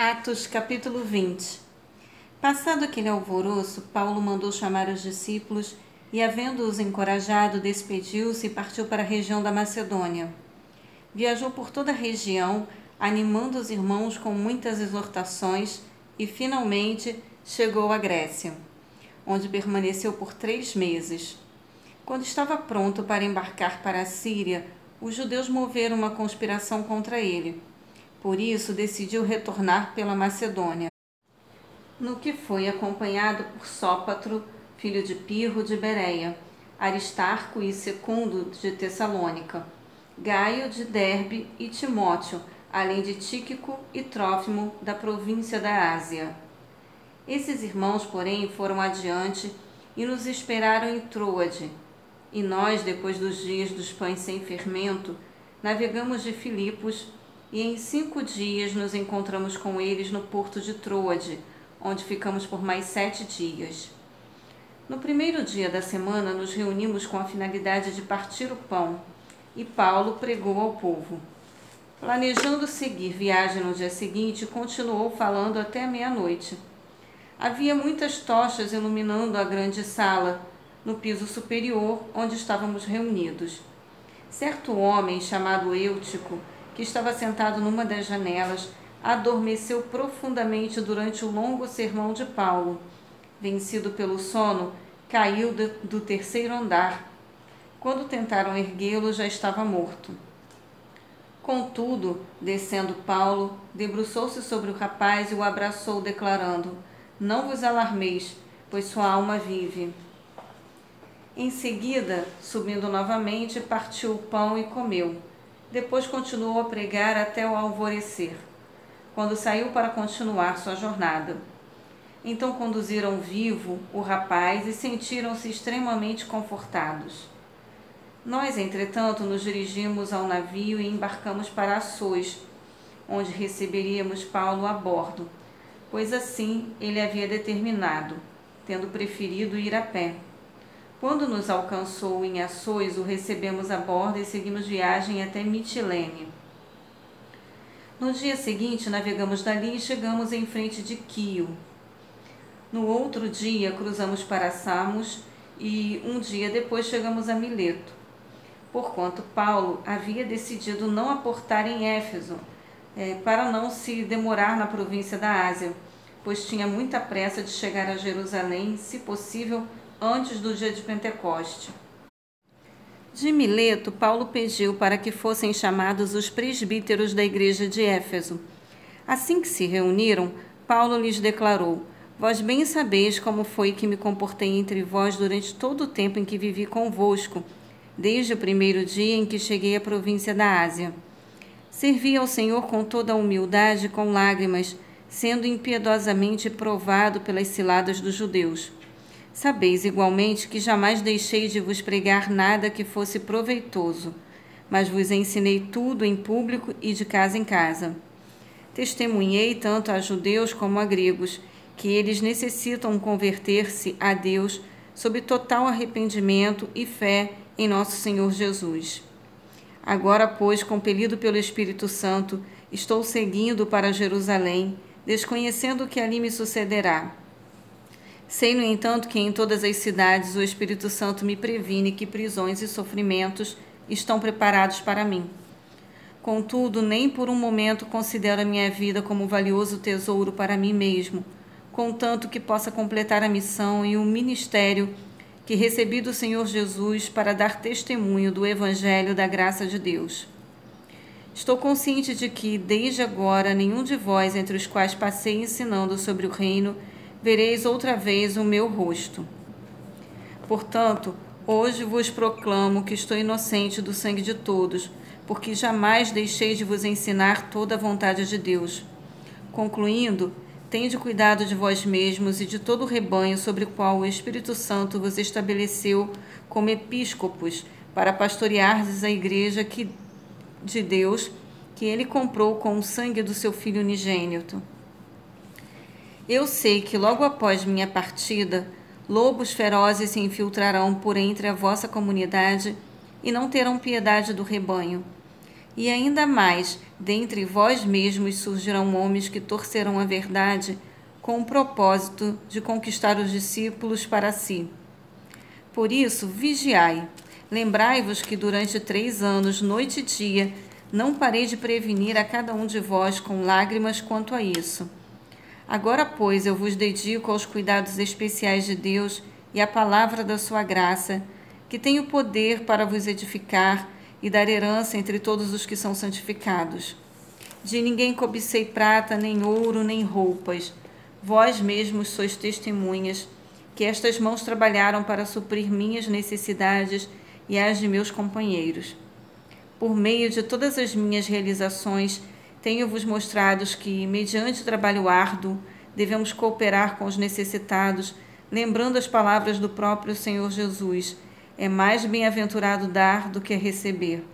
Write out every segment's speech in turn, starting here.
Atos capítulo 20 Passado aquele alvoroço, Paulo mandou chamar os discípulos e, havendo-os encorajado, despediu-se e partiu para a região da Macedônia. Viajou por toda a região, animando os irmãos com muitas exortações e, finalmente, chegou à Grécia, onde permaneceu por três meses. Quando estava pronto para embarcar para a Síria, os judeus moveram uma conspiração contra ele. Por isso, decidiu retornar pela Macedônia, no que foi acompanhado por Sópatro, filho de Pirro de Bereia, Aristarco e Secundo de Tessalônica, Gaio de Derbe e Timóteo, além de Tíquico e Trófimo da província da Ásia. Esses irmãos, porém, foram adiante e nos esperaram em Troade. E nós, depois dos dias dos pães sem fermento, navegamos de Filipos e em cinco dias nos encontramos com eles no porto de Troade, onde ficamos por mais sete dias. No primeiro dia da semana, nos reunimos com a finalidade de partir o pão, e Paulo pregou ao povo. Planejando seguir viagem no dia seguinte, continuou falando até meia-noite. Havia muitas tochas iluminando a grande sala, no piso superior, onde estávamos reunidos. Certo homem, chamado Eutico, que estava sentado numa das janelas, adormeceu profundamente durante o longo sermão de Paulo. Vencido pelo sono, caiu do terceiro andar. Quando tentaram erguê-lo, já estava morto. Contudo, descendo Paulo, debruçou-se sobre o rapaz e o abraçou, declarando: Não vos alarmeis, pois sua alma vive. Em seguida, subindo novamente, partiu o pão e comeu. Depois continuou a pregar até o alvorecer quando saiu para continuar sua jornada. Então conduziram vivo o rapaz e sentiram-se extremamente confortados. Nós, entretanto, nos dirigimos ao navio e embarcamos para Açores, onde receberíamos Paulo a bordo, pois assim ele havia determinado, tendo preferido ir a pé. Quando nos alcançou em Açores, o recebemos a bordo e seguimos viagem até Mitilene. No dia seguinte, navegamos dali e chegamos em frente de Quio. No outro dia, cruzamos para Samos e um dia depois chegamos a Mileto. Porquanto Paulo havia decidido não aportar em Éfeso, é, para não se demorar na província da Ásia, pois tinha muita pressa de chegar a Jerusalém, se possível, antes do dia de Pentecoste. De Mileto, Paulo pediu para que fossem chamados os presbíteros da igreja de Éfeso. Assim que se reuniram, Paulo lhes declarou: Vós bem sabeis como foi que me comportei entre vós durante todo o tempo em que vivi convosco, desde o primeiro dia em que cheguei à província da Ásia. Servi ao Senhor com toda a humildade e com lágrimas, sendo impiedosamente provado pelas ciladas dos judeus. Sabeis igualmente que jamais deixei de vos pregar nada que fosse proveitoso, mas vos ensinei tudo em público e de casa em casa. Testemunhei tanto a judeus como a gregos que eles necessitam converter-se a Deus sob total arrependimento e fé em nosso Senhor Jesus. Agora, pois, compelido pelo Espírito Santo, estou seguindo para Jerusalém, desconhecendo o que ali me sucederá Sei, no entanto, que em todas as cidades o Espírito Santo me previne que prisões e sofrimentos estão preparados para mim. Contudo, nem por um momento considero a minha vida como valioso tesouro para mim mesmo, contanto que possa completar a missão e o ministério que recebi do Senhor Jesus para dar testemunho do Evangelho da graça de Deus. Estou consciente de que, desde agora, nenhum de vós, entre os quais passei ensinando sobre o reino, vereis outra vez o meu rosto. Portanto, hoje vos proclamo que estou inocente do sangue de todos, porque jamais deixei de vos ensinar toda a vontade de Deus. Concluindo, tende cuidado de vós mesmos e de todo o rebanho sobre o qual o Espírito Santo vos estabeleceu como episcopos, para pastoreardes a igreja que, de Deus, que ele comprou com o sangue do seu Filho unigênito. Eu sei que logo após minha partida, lobos ferozes se infiltrarão por entre a vossa comunidade e não terão piedade do rebanho. E ainda mais, dentre vós mesmos surgirão homens que torcerão a verdade com o propósito de conquistar os discípulos para si. Por isso, vigiai. Lembrai-vos que durante três anos, noite e dia, não parei de prevenir a cada um de vós com lágrimas quanto a isso. Agora, pois, eu vos dedico aos cuidados especiais de Deus e à palavra da sua graça, que tem o poder para vos edificar e dar herança entre todos os que são santificados. De ninguém cobicei prata, nem ouro, nem roupas. Vós mesmos sois testemunhas que estas mãos trabalharam para suprir minhas necessidades e as de meus companheiros. Por meio de todas as minhas realizações, tenho-vos mostrado que, mediante trabalho árduo, devemos cooperar com os necessitados, lembrando as palavras do próprio Senhor Jesus: é mais bem-aventurado dar do que receber.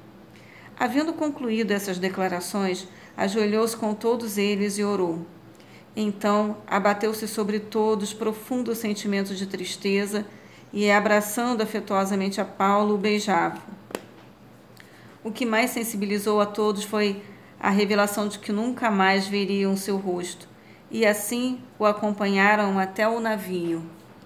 Havendo concluído essas declarações, ajoelhou-se com todos eles e orou. Então abateu-se sobre todos profundo sentimento de tristeza e, abraçando afetuosamente a Paulo, o beijava. O que mais sensibilizou a todos foi a revelação de que nunca mais veriam seu rosto, e assim o acompanharam até o navio.